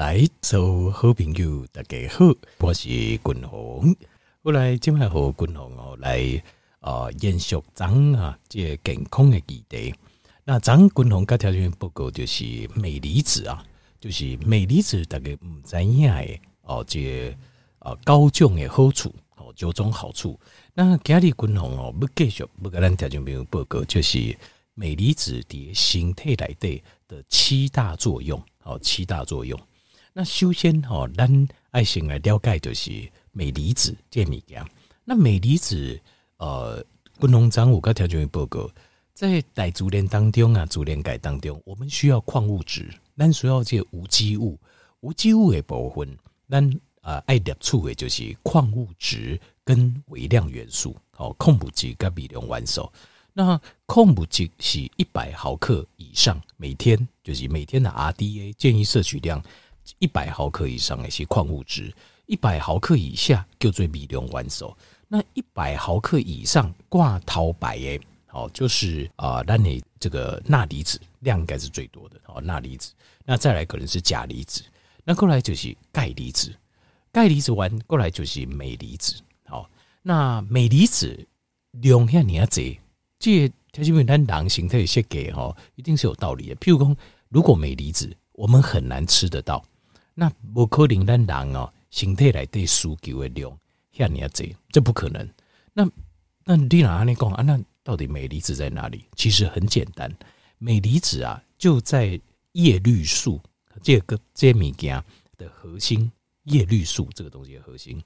来，所有好朋友大家好，我是君鸿。我来今麦和君鸿哦来啊、延续咱啊这个健康的议题。那咱君鸿甲条件报告就是镁离子啊，就是镁离子大概唔知影诶哦，这啊高种的好处哦，九种好处。那今日君鸿哦要继续要甲咱条件朋友报告，就是镁离子伫身体内底的七大作用哦，七大作用。那首先吼，咱爱先来了解就是镁离子这物件。那镁离子，呃，君鸿长有个条件报告，在大自然当中啊，自然界当中，我们需要矿物质，咱需要这无机物，无机物的部分，咱啊爱摄取的就是矿物质跟微量元素，哦，矿物质跟微量元素。那矿物质是一百毫克以上，每天就是每天的 RDA 建议摄取量。一百毫克以上的一些矿物质，一百毫克以下叫做微量元素。那一百毫克以上挂头白诶，好，就是啊，那你这个钠离子量应该是最多的哦，钠离子。那再来可能是钾离子，那过来就是钙离子，钙离子完过来就是镁离子。好，那镁离子量下你要这这条件单囊形态设计哈，一定是有道理的。譬如说，如果镁离子我们很难吃得到。那不可能，咱人哦，身体内对需求的量遐尔济，这不可能。那那你哪安尼讲啊？那到底镁离子在哪里？其实很简单，镁离子啊就在叶绿素这个这物件的核心，叶绿素这个东西的核心。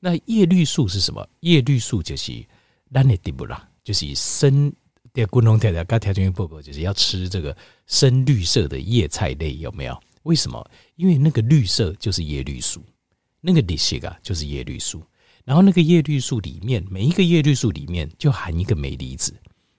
那叶绿素是什么？叶绿素就是咱的底部啦，就是深的共同条条跟条件报告，就是要吃这个深绿色的叶菜类，有没有？为什么？因为那个绿色就是叶绿素，那个绿色啊就是叶绿素。然后那个叶绿素里面，每一个叶绿素里面就含一个镁离子，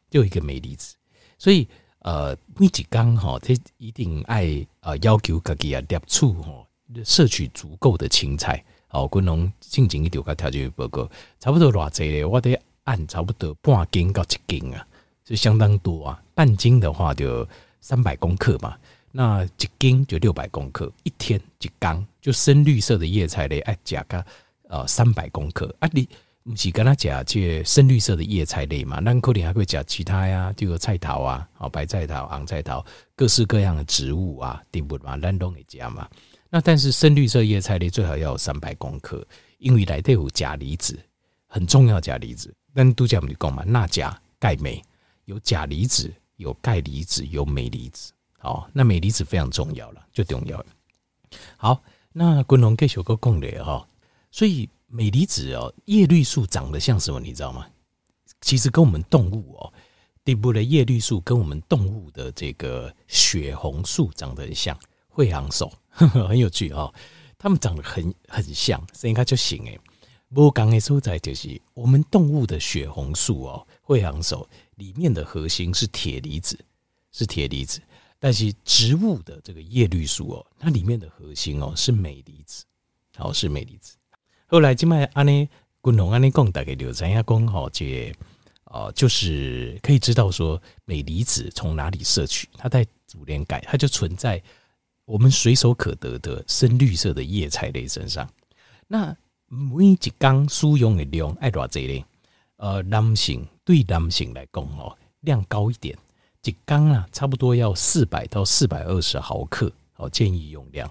就一个镁离子。所以呃，每一天哈，他一定爱呃要求自己啊，摄取哈，摄取足够的青菜。好，君鸿进前一条个条件报告，差不多偌济咧，我得按差不多半斤到一斤啊，就相当多啊。半斤的话就三百公克嘛。那一斤就六百公克，一天一缸就深绿色的叶菜类，爱加个呃三百公克啊。你不是跟他讲这深绿色的叶菜类嘛？那可能还会加其他呀，这个菜头啊，好白菜头、红菜头，各式各样的植物啊，对不嘛？咱都会加嘛。那但是深绿色叶菜类最好要有三百公克，因为里头有钾离子，很重要钾离子。但都讲我们讲嘛，钠、钾、钙、镁，有钾离子，有钙离子，有镁离子。哦，那镁离子非常重要了，最重要了。好，那君鸿给小哥讲的哈，所以镁离子哦，叶绿素长得像什么？你知道吗？其实跟我们动物哦，底部的叶绿素跟我们动物的这个血红素长得很像，会阳素 很有趣哦。它们长得很很像，所以应该就行诶。不过讲的所在就是我们动物的血红素哦，会昂手里面的核心是铁离子，是铁离子。但是植物的这个叶绿素哦，它里面的核心哦是镁离子，好，是镁离子。后来今麦安尼君鸿安尼讲，大概就知影讲吼，这哦就是可以知道说镁离子从哪里摄取，它在主链钙，它就存在我们随手可得的深绿色的叶菜类身上。那每一缸使用的量爱多少呢？呃，男性对男性来讲哦，量高一点。一缸啊，差不多要四百到四百二十毫克，好，建议用量。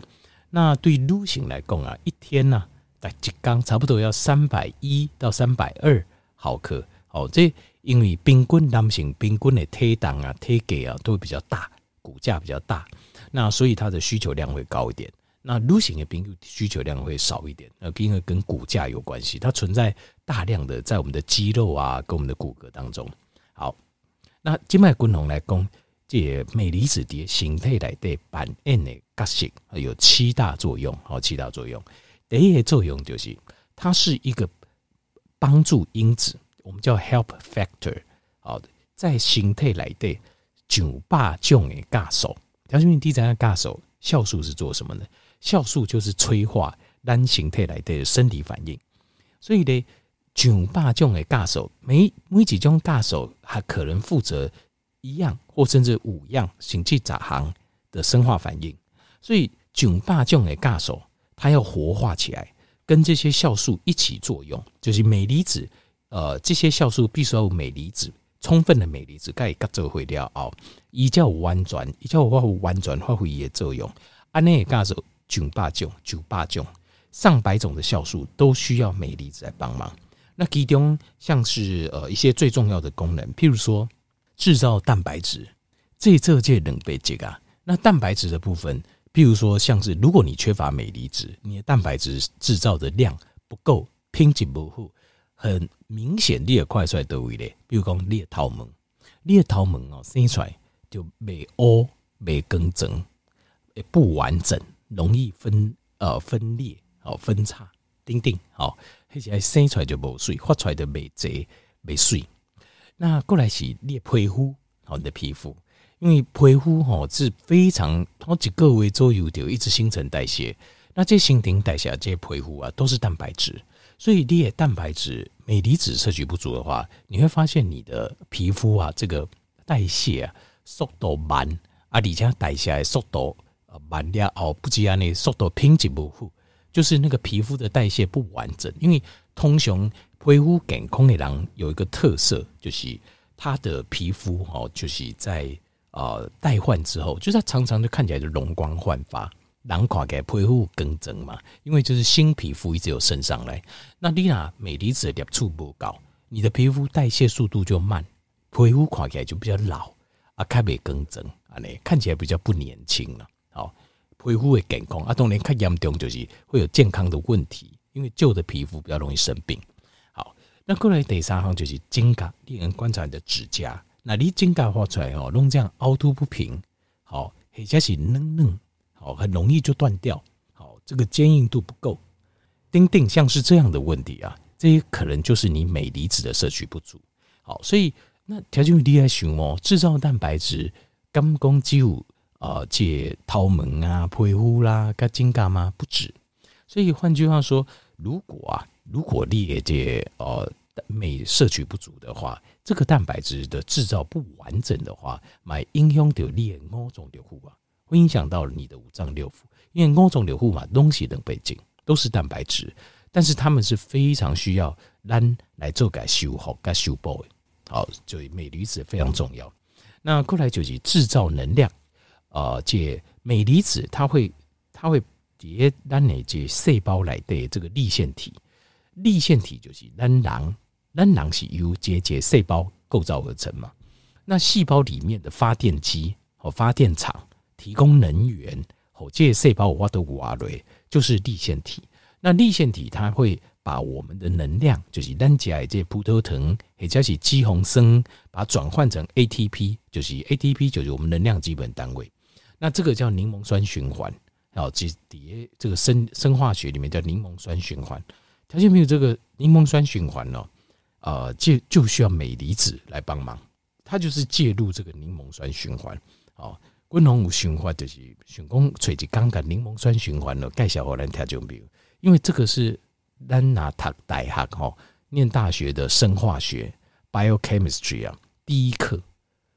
那对女性来讲啊，一天呢，大一缸差不多要三百一到三百二毫克，好，这因为冰棍男性冰棍的体重啊、体格啊都会比较大，骨架比较大，那所以它的需求量会高一点。那女性的冰需求量会少一点，那因为跟骨架有关系，它存在大量的在我们的肌肉啊跟我们的骨骼当中，好。那今麦君鸿来讲，这镁离子的形态来的扮演的角色有七大作用，好，七大作用。第一个作用就是它是一个帮助因子，我们叫 help factor。好，在形态来的九八种的酵素，条件第三个酵素酵素是做什么呢？酵素就是催化单形态来的生理反应，所以呢。九八种的酵素，每每几种酵素还可能负责一样或甚至五样甚至杂行的生化反应，所以菌霸种的酵素，它要活化起来，跟这些酵素一起作用，就是镁离子。呃，这些酵素必须要有镁离子，充分的镁离子，该甲做会了哦，伊才有弯转，伊才有发弯转发挥伊的作用。安内个酵素菌霸种、菌霸种，上百种的酵素都需要镁离子来帮忙。那其中像是呃一些最重要的功能，譬如说制造蛋白质，这这届能被解个。那蛋白质的部分，譬如说像是如果你缺乏镁离子，你的蛋白质制造的量不够，品质不好，很明显你也快出来都会咧。比如讲你的头毛，你的头毛哦生出来就未乌、未更正，不完整，容易分呃分裂、哦分叉、钉钉，好。而且生出来就无水，发出来就未侪未水。那过来是你的皮肤，好，你的皮肤，因为皮肤吼是非常好几个月左右就一直新陈代谢。那这新陈代谢这些皮肤啊，都是蛋白质，所以你的蛋白质镁离子摄取不足的话，你会发现你的皮肤啊，这个代谢啊速度慢啊，而且代谢的速度慢了后，不只安尼速度品质不好。就是那个皮肤的代谢不完整，因为通常皮肤健康的人有一个特色，就是他的皮肤哈，就是在呃代换之后，就是他常常就看起来就容光焕发，人看起来皮肤更增嘛。因为就是新皮肤一直有升上来，那你那镁离子的摄取不高，你的皮肤代谢速度就慢，皮肤看起来就比较老啊，开没更正啊，你看起来比较不年轻了，恢复会健康啊，当然较严重就是会有健康的问题，因为旧的皮肤比较容易生病。好，那过来第三项就是指甲，令人观察你的指甲，那你指甲画出来哦，弄这样凹凸不平，好，或者是嫩嫩，好，很容易就断掉，好，这个坚硬度不够，钉钉像是这样的问题啊，这些可能就是你镁离子的摄取不足。好，所以那条件厉害熊哦，制造蛋白质，肝功肌物。啊，借掏门啊、皮肤啦、跟指甲嘛不止，所以换句话说，如果啊，如果你也这呃镁摄取不足的话，这个蛋白质的制造不完整的话，买影响到你的五脏六腑。啊，会影响到你的五脏六腑，因为五脏六腑嘛，东西能背景都是蛋白质，但是他们是非常需要咱来做改修复跟修补的，好，所以镁离子非常重要。那过来就是制造能量。呃，这镁离子它会它会叠咱的这细胞来的这个粒线体，粒线体就是咱人，咱人是由这这细胞构造而成嘛。那细胞里面的发电机和发电厂提供能源，和这细胞挖的瓦雷就是粒线体。那粒线体它会把我们的能量，就是咱家的这葡萄糖或者是肌红酸，把它转换成 ATP，就是 ATP 就是我们能量基本单位。那这个叫柠檬酸循环，好，这底下这个生生化学里面叫柠檬酸循环。条件没有这个柠檬酸循环呢，呃，就就需要镁离子来帮忙，它就是介入这个柠檬酸循环。好，滚红循环就是循工垂直杠杆柠檬酸循环了。介绍给咱条件没有？因为这个是咱拿读大学哈，念大学的生化学 biochemistry 啊，第一课。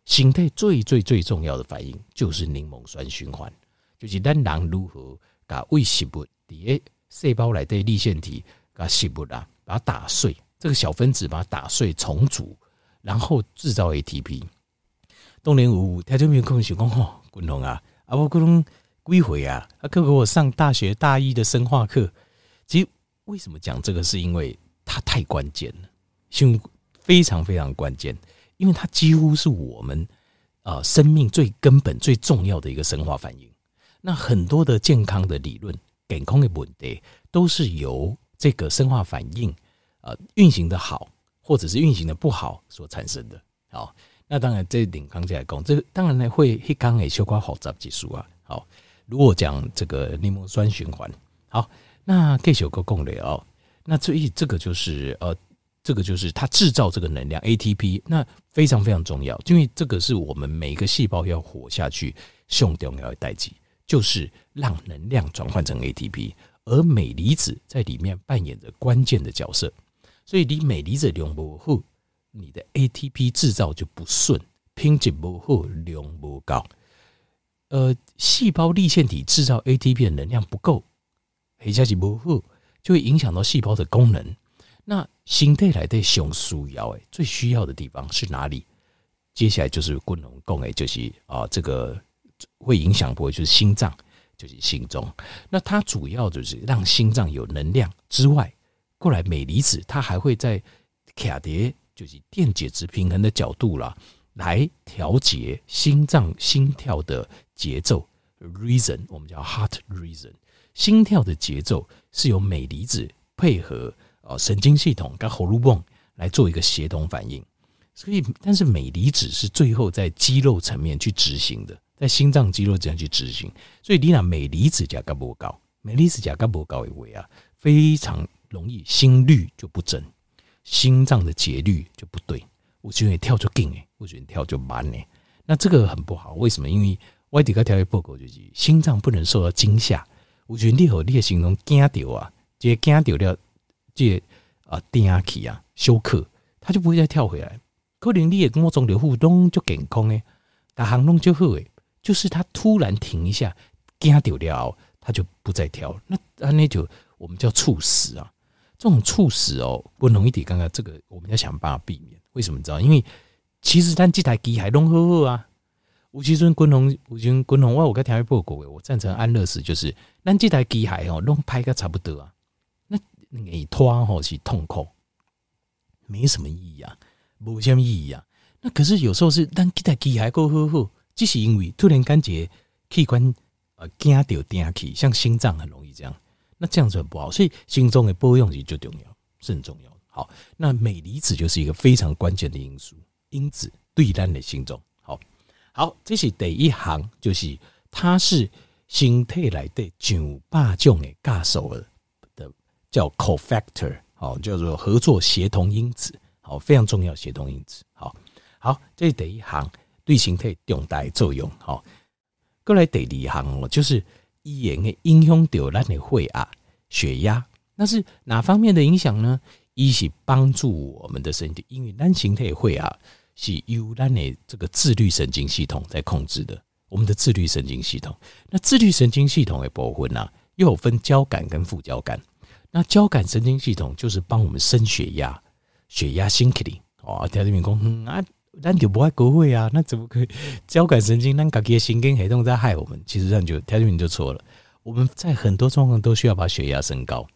形态最最最重要的反应就是柠檬酸循环，就是咱人如何把微生物第一细胞来的粒线体，把食物啊把它打碎，这个小分子把它打碎重组，然后制造 ATP。当年有他就没有空想讲吼，滚龙啊，啊我滚龙几回啊，他课给我上大学大一的生化课。其实为什么讲这个，是因为它太关键了，胸非常非常关键。因为它几乎是我们啊生命最根本、最重要的一个生化反应。那很多的健康的理论、健康的问题，都是由这个生化反应啊运行的好，或者是运行的不好所产生的。好，那当然这点刚才来讲，这个当然呢会一刚也修过好杂技术啊。好，如果讲这个柠檬酸循环，好，那继续个讲了哦。那所以这个就是呃。这个就是它制造这个能量 ATP，那非常非常重要，因为这个是我们每一个细胞要活下去最重要的代志，就是让能量转换成 ATP，而镁离子在里面扮演着关键的角色。所以你镁离子量不好，你的 ATP 制造就不顺，品质不好，量不高。呃，细胞粒线体制造 ATP 的能量不够，黑加是不够，就会影响到细胞的功能。那心态来的熊需要诶，最需要的地方是哪里？接下来就是功能供诶，就是啊，这个会影响不会就是心脏，就是心中。那它主要就是让心脏有能量之外，过来镁离子它还会在卡碟，就是电解质平衡的角度啦，来调节心脏心跳的节奏。Reason 我们叫 heart reason，心跳的节奏是由镁离子配合。哦，神经系统跟喉咙泵来做一个协同反应，所以但是镁离子是最后在肌肉层面去执行的，在心脏肌肉这样去执行，所以你拿镁离子加高不高，镁离子加高不高一位啊，非常容易心率就不整，心脏的节律就不对，我觉得跳就紧诶，我觉得跳就慢诶，那这个很不好，为什么？因为外地个跳一报告就是心脏不能受到惊吓，我觉得你和你的心脏惊到啊，这惊到了。这啊，电压器啊，休克，他就不会再跳回来。可能你也跟我中流互动就健康诶，打航龙就好诶，就是他突然停一下，惊掉了，他就不再跳。那那就我们叫猝死啊，这种猝死哦，不容易的。刚刚这个我们要想办法避免。为什么知道？因为其实咱这台机还弄好好啊。吴其尊、滚龙、吴军、滚龙，我我跟听报告诶，我赞成安乐死，就是咱这台机还哦，弄拍个差不多啊。你拖吼是痛苦，没什么意义啊，没什么意义啊。那可是有时候是咱这台机还够好好，只是因为突然感觉器官呃惊到电气，像心脏很容易这样，那这样子很不好。所以心脏的保养是最重要，是很重要的。好，那镁离子就是一个非常关键的因素因子，对咱的心脏。好，好，这是第一行，就是它是身体内的上百种的酵素的。叫 cofactor，好，叫做合作协同因子，好，非常重要协同因子，好，好，这是第一行对形态重大作用，好，过来第二行哦，就是一言的影响到咱的血压、血压，那是哪方面的影响呢？一是帮助我们的身体，因为单形态会啊是由咱的这个自律神经系统在控制的，我们的自律神经系统，那自律神经系统的部分呢，又有分交感跟副交感。那交感神经系统就是帮我们升血压，血压升起来哦。条子民工啊，那就不爱国会啊，那怎么可以？交感神经那自己的神经系统在害我们，其实这样就条子民就错了。我们在很多状况都需要把血压升高，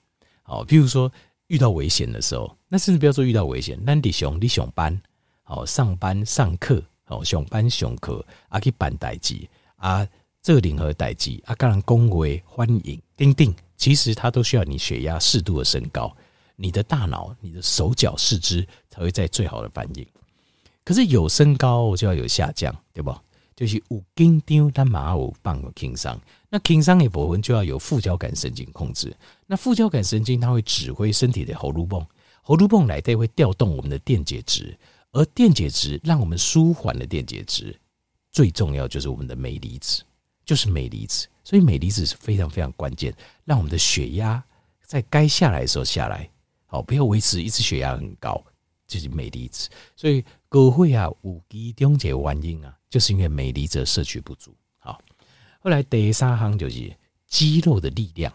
好，譬如说遇到危险的时候，那甚至不要说遇到危险，那你上你上班，好上班上课，好上班上课啊去办代志啊，做任何代志啊，跟人恭维欢迎，叮叮。其实它都需要你血压适度的升高，你的大脑、你的手脚、四肢才会在最好的反应。可是有升高就要有下降，对不？就是有紧张，但马有放有轻伤。那轻伤的部分就要有副交感神经控制。那副交感神经它会指挥身体的喉咙泵，喉咙泵来的会调动我们的电解质，而电解质让我们舒缓的电解质，最重要就是我们的镁离子，就是镁离子。所以镁离子是非常非常关键，让我们的血压在该下来的时候下来，好，不要维持一直血压很高，就是镁离子。所以高血压有其中一个原因啊，就是因为镁离子摄取不足。好，后来第三行就是肌肉的力量，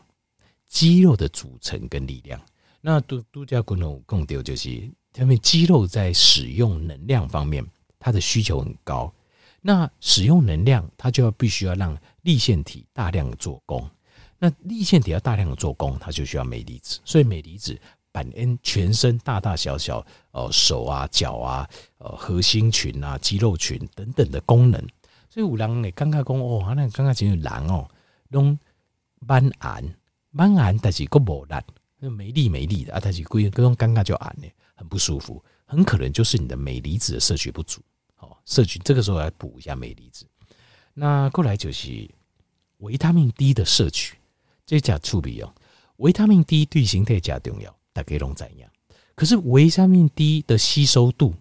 肌肉的组成跟力量。那都都叫共同共丢，就是他们肌肉在使用能量方面，它的需求很高。那使用能量，它就要必须要让立线体大量的做功。那立线体要大量的做功，它就需要镁离子。所以镁离子本身全身大大小小，呃，手啊、脚啊、呃，核心群啊、肌肉群等等的功能。所以有人诶，刚刚讲哦，那刚刚只有人哦，拢蛮暗蛮暗，但是佫无力，没力没力的啊，但是规个拢尴尬就暗呢，很不舒服，很可能就是你的镁离子的摄取不足。好，摄取这个时候来补一下镁离子。那过来就是维他命 D 的摄取，这加处理哦。维他命 D 对形态加重要，大家拢怎样？可是维他命 D 的吸收度，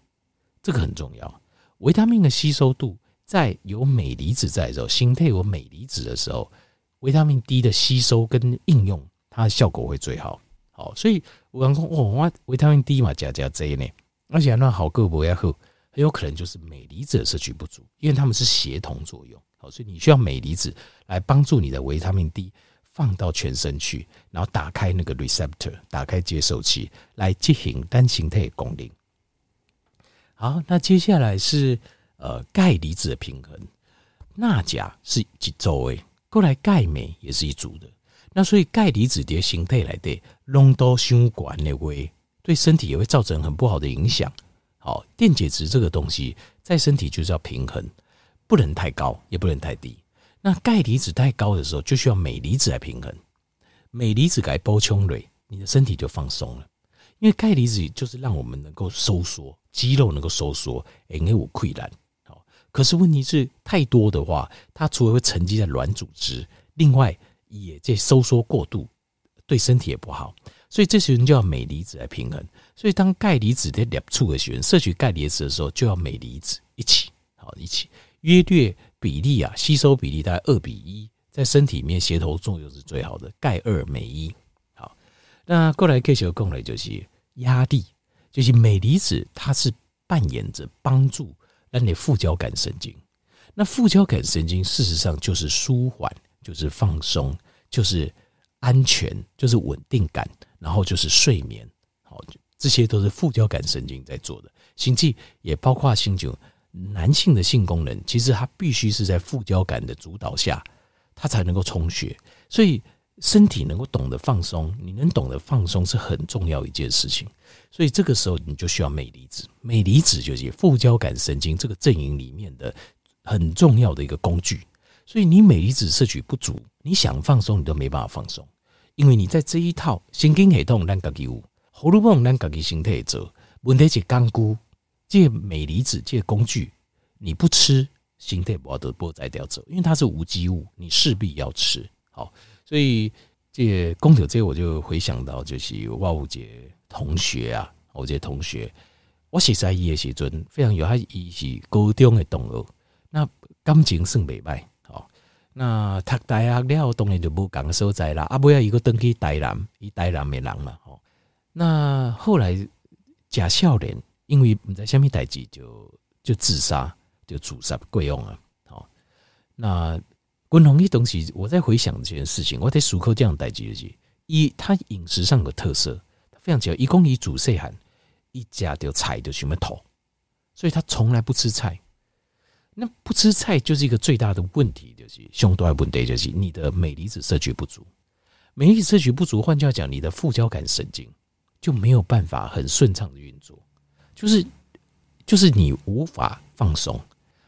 这个很重要。维他命的吸收度，在有镁离子在的时候，形态有镁离子的时候，维他命 D 的吸收跟应用，它的效果会最好。好，所以我刚说哦，我维他命 D 嘛加加这呢，而且那好个不要喝。很有可能就是镁离子的摄取不足，因为他们是协同作用，好，所以你需要镁离子来帮助你的维他命 D 放到全身去，然后打开那个 receptor，打开接收器来进行单形态功能。好，那接下来是呃钙离子的平衡，钠钾是一组的，过来钙镁也是一组的。那所以钙离子的形态来的浓度相关的话，对身体也会造成很不好的影响。好，电解质这个东西在身体就是要平衡，不能太高，也不能太低。那钙离子太高的时候，就需要镁离子来平衡。镁离子该补充蕊，你的身体就放松了。因为钙离子就是让我们能够收缩，肌肉能够收缩，哎，没有溃烂。好，可是问题是太多的话，它除了会沉积在软组织，另外也在收缩过度，对身体也不好。所以这时候就要镁离子来平衡。所以当钙离子在两处的时候，摄取钙离子的时候，就要镁离子一起，好一起约略。比例啊，吸收比例大概二比一，在身体里面协同作用是最好的。钙二镁一，好，那过来继续讲的就是压力，就是镁离子，它是扮演着帮助让你副交感神经。那副交感神经事实上就是舒缓，就是放松，就是安全，就是稳定感，然后就是睡眠，好，这些都是副交感神经在做的。心悸也包括心酒。男性的性功能，其实它必须是在副交感的主导下，它才能够充血。所以身体能够懂得放松，你能懂得放松是很重要一件事情。所以这个时候你就需要镁离子，镁离子就是副交感神经这个阵营里面的很重要的一个工具。所以你镁离子摄取不足，你想放松你都没办法放松，因为你在这一套神经系统让自己有，荷尔蒙咱自己身体会做，问题是刚固。这镁离子这工具，你不吃，身体不得不再掉走，因为它是无机物，你势必要吃。好，所以这公牛这我就回想到，就是我有一个同学啊，我这同学，我实在伊的时阵非常有，他伊是高中的同学，那感情算袂歹。好，那读大学了，当然就无共所在啦。啊，尾要伊个登去台南，伊台南的人嘛。好，那后来假少年。因为不知道什么代志，就就自杀，就自杀贵用啊。好，那滚红一东西，我在回想这件事情，我在思考这样代志的是，一他饮食上有特色，他非常讲，一公里煮细汉，一家就菜就什么头，所以他从来不吃菜。那不吃菜就是一个最大的问题，就是胸多问题，就是你的镁离子摄取不足。镁离子摄取不足，换句话讲，你的副交感神经就没有办法很顺畅的运作。就是，就是你无法放松，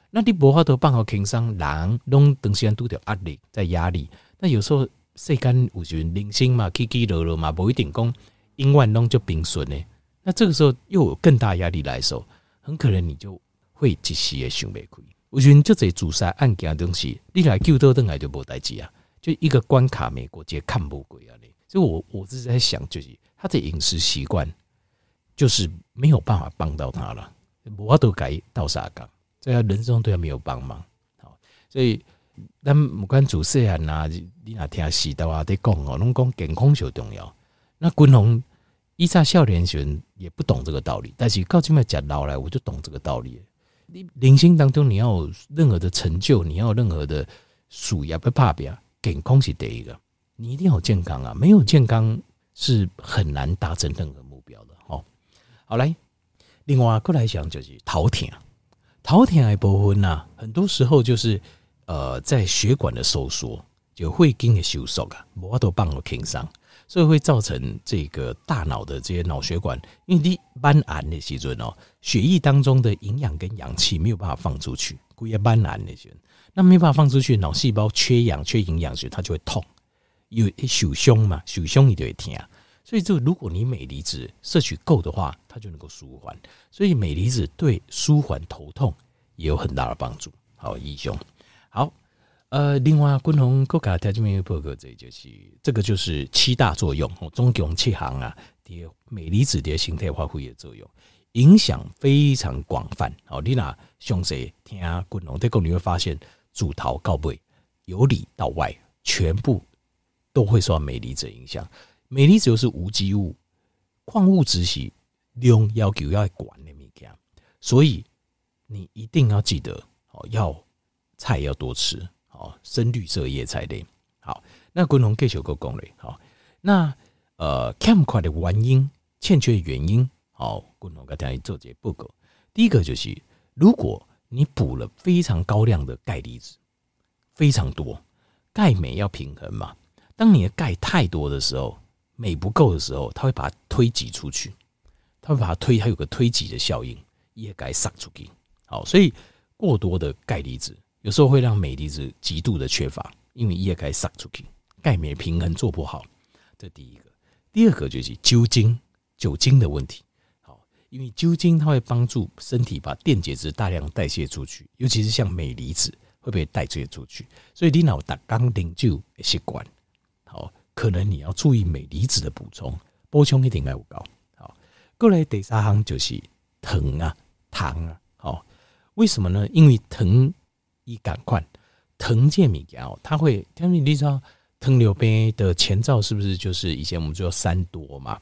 那你无法都办好轻松，人拢长时间拄着压力，在压力。那有时候世间有时零星嘛，起起落落嘛，不一定讲永远拢就平顺呢。那这个时候又有更大压力来的时候，很可能你就会一时也想不开。有时就这自杀案件东西，你来救到等来就无代志啊，就一个关卡，美国直接看不过啊。所以我我是在想，就是他的饮食习惯。就是没有办法帮到他了，我都改到啥岗，在他人生中对他没有帮忙。好，所以咱不管主持人啊，你哪听时的话在讲哦，拢讲健康就重要。那滚红一在少年时也不懂这个道理，但是到今麦讲老来，我就懂这个道理。你人生当中你要有任何的成就，你要有任何的事业不怕别，健康是第一个，你一定要健康啊，没有健康是很难达成任何目标的哦。好来，另外过来讲就是头痛，头痛还部分呐，很多时候就是呃，在血管的收缩，就会经的收缩啊，无法度帮我轻松，所以会造成这个大脑的这些脑血管，因为你斑癌的时阵哦，血液当中的营养跟氧气没有办法放出去，故意斑癌的时阵，那没办法放出去，脑细胞缺氧缺营养时，它就会痛，有受伤嘛，受伤你就会痛。所以，这如果你镁离子摄取够的话，它就能够舒缓。所以，镁离子对舒缓头痛也有很大的帮助。好，医兄，好，呃，另外，共同国家条件面报告，这就是这个就是七大作用，中共七行啊，镁离子的形态发挥的作用，影响非常广泛。好，你那详细听共同这个你会发现，主头告背由里到外，全部都会受到镁离子影响。镁离子又是无机物，矿物质是量要求要管的物件，所以你一定要记得哦，要菜要多吃，哦，深绿色叶菜类。好，那滚龙继续够讲嘞，好，那呃欠缺的原因，欠缺原因，好，滚龙跟大家做这报告。第一个就是，如果你补了非常高量的钙离子，非常多，钙镁要平衡嘛。当你的钙太多的时候，镁不够的时候，它会把它推挤出去，它会把它推，它有个推挤的效应，也该撒出去。好，所以过多的钙离子有时候会让镁离子极度的缺乏，因为也该撒出去，钙镁平衡做不好。这第一个，第二个就是酒精，酒精的问题。好，因为酒精它会帮助身体把电解质大量代谢出去，尤其是像镁离子会被代谢出去，所以你脑打刚饮酒的习惯。好，可能你要注意镁离子的补充，补充一定要高。好，过来第三行就是糖啊，糖啊，好，为什么呢？因为糖一赶快，糖这物件哦，它会，因为你知道糖尿病的前兆是不是就是以前我们说三多嘛，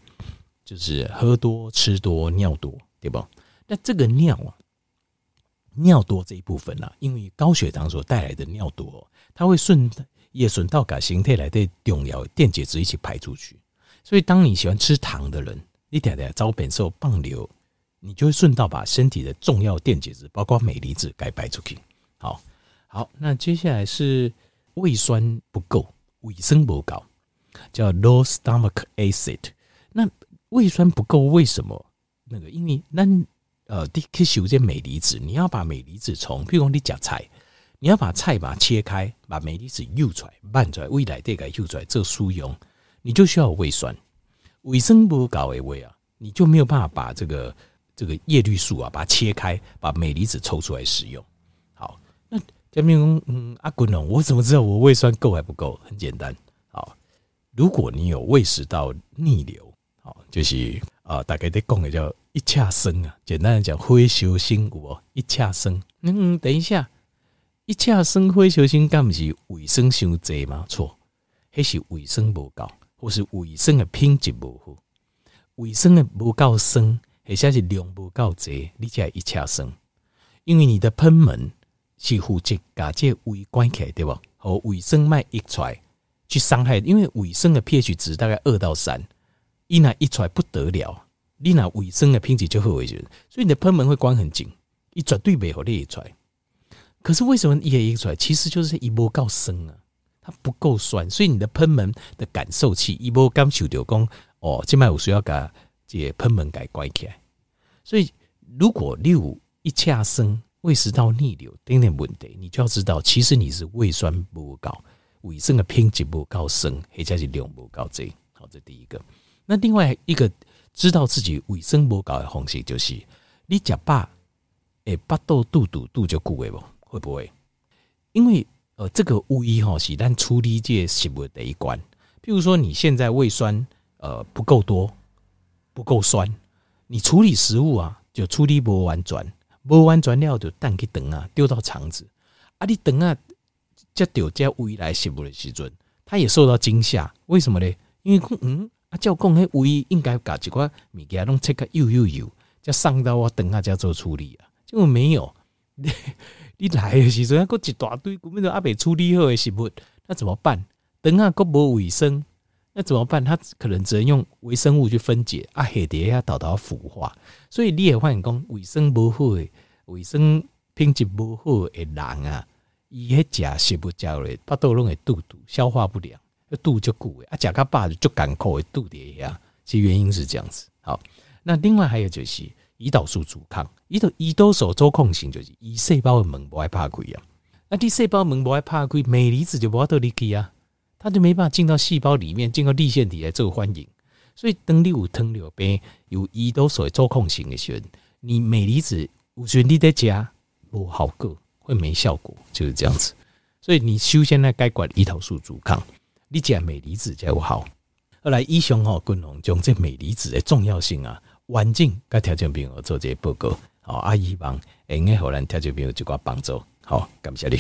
就是喝多、吃多、尿多，对不？那这个尿啊，尿多这一部分啊，因为高血糖所带来的尿多，它会顺。也顺道把形态来的重要电解质一起排出去，所以当你喜欢吃糖的人，你点点招本受棒流，你就会顺道把身体的重要电解质，包括镁离子，给排出去。好，好，那接下来是胃酸不够，胃酸不高，叫 low stomach acid。那胃酸不够为什么？那个因为那呃，第可以修这镁离子，你要把镁离子从，譬如你夹菜。你要把菜把它切开，把镁离子舀出来、拌出来，胃来这个舀出来做酥用，你就需要胃酸。胃酸不够的胃啊，你就没有办法把这个这个叶绿素啊，把它切开，把镁离子抽出来使用。好，那嘉宾嗯，阿滚龙，我怎么知道我胃酸够还不够？很简单，好，如果你有胃食道逆流，好，就是啊，大概在讲的叫一恰生啊，简单的讲，灰球心骨一恰生。嗯，等一下。一恰生灰球星，干不是卫生伤济吗？错，还是卫生不够，或是卫生的品质不好，卫生的不够深，或者是量不够济，你才一恰生。因为你的喷门是负责把这胃关起来，对不？和卫生脉溢出来去伤害，因为卫生的 pH 值大概二到三，一那一出来不得了，你那卫生的品质就会维持，所以你的喷门会关很紧，一绝对没有裂出来。可是为什么一个一出来，其实就是一波够生啊，它不够酸，所以你的喷门的感受器一波刚受掉工哦，这卖我需要把这喷门给关起来。所以如果你有一恰生胃食道逆流等等问题，你就要知道，其实你是胃酸不够，胃生的品质不够生，或者是量不够这。好，这第一个。那另外一个知道自己胃生不够的方式，就是你吃饱，诶，巴肚肚肚肚就固胃不？会不会？因为呃，这个胃哈是咱处理这食物的一关。譬如说，你现在胃酸呃不够多，不够酸，你处理食物啊就处理不完全，不完全了就蛋去等啊，丢到肠子啊，你等啊，这丢这胃来食物的时阵，他也受到惊吓。为什么呢？因为嗯啊，照讲那胃应该搞几块物件弄切个油油油，才上到我等下才做处理啊，结果没有。你来的时阵，还一大堆根本就还没处理好的食物，那怎么办？等下还无卫生，那怎么办？他可能只能用微生物去分解啊，下底下导到腐化。所以你也发现讲，卫生不好的、卫生品质不好的人啊，伊迄食食物食了，巴肚拢会肚肚消化不良，肚就鼓诶啊，食较饱就干口的肚底下，其实原因是这样子。好，那另外还有就是。胰岛素阻抗，胰岛胰岛素做控型就是胰细胞的门不爱怕亏啊，那啲细胞门不爱怕亏，镁离子就不要得力气啊，它就没办法进到细胞里面，进到粒线体来做欢迎。所以当你有糖尿病有胰岛素做控型的时候，你镁离子有时你在加不好过，会没效果，就是这样子。所以你首先来该管胰岛素阻抗，你加镁离子才有好。后来医生吼，共同将这镁离子的重要性啊。完整甲听众朋友做一个报告吼啊希望会用互咱听众朋友一寡帮助吼感谢你。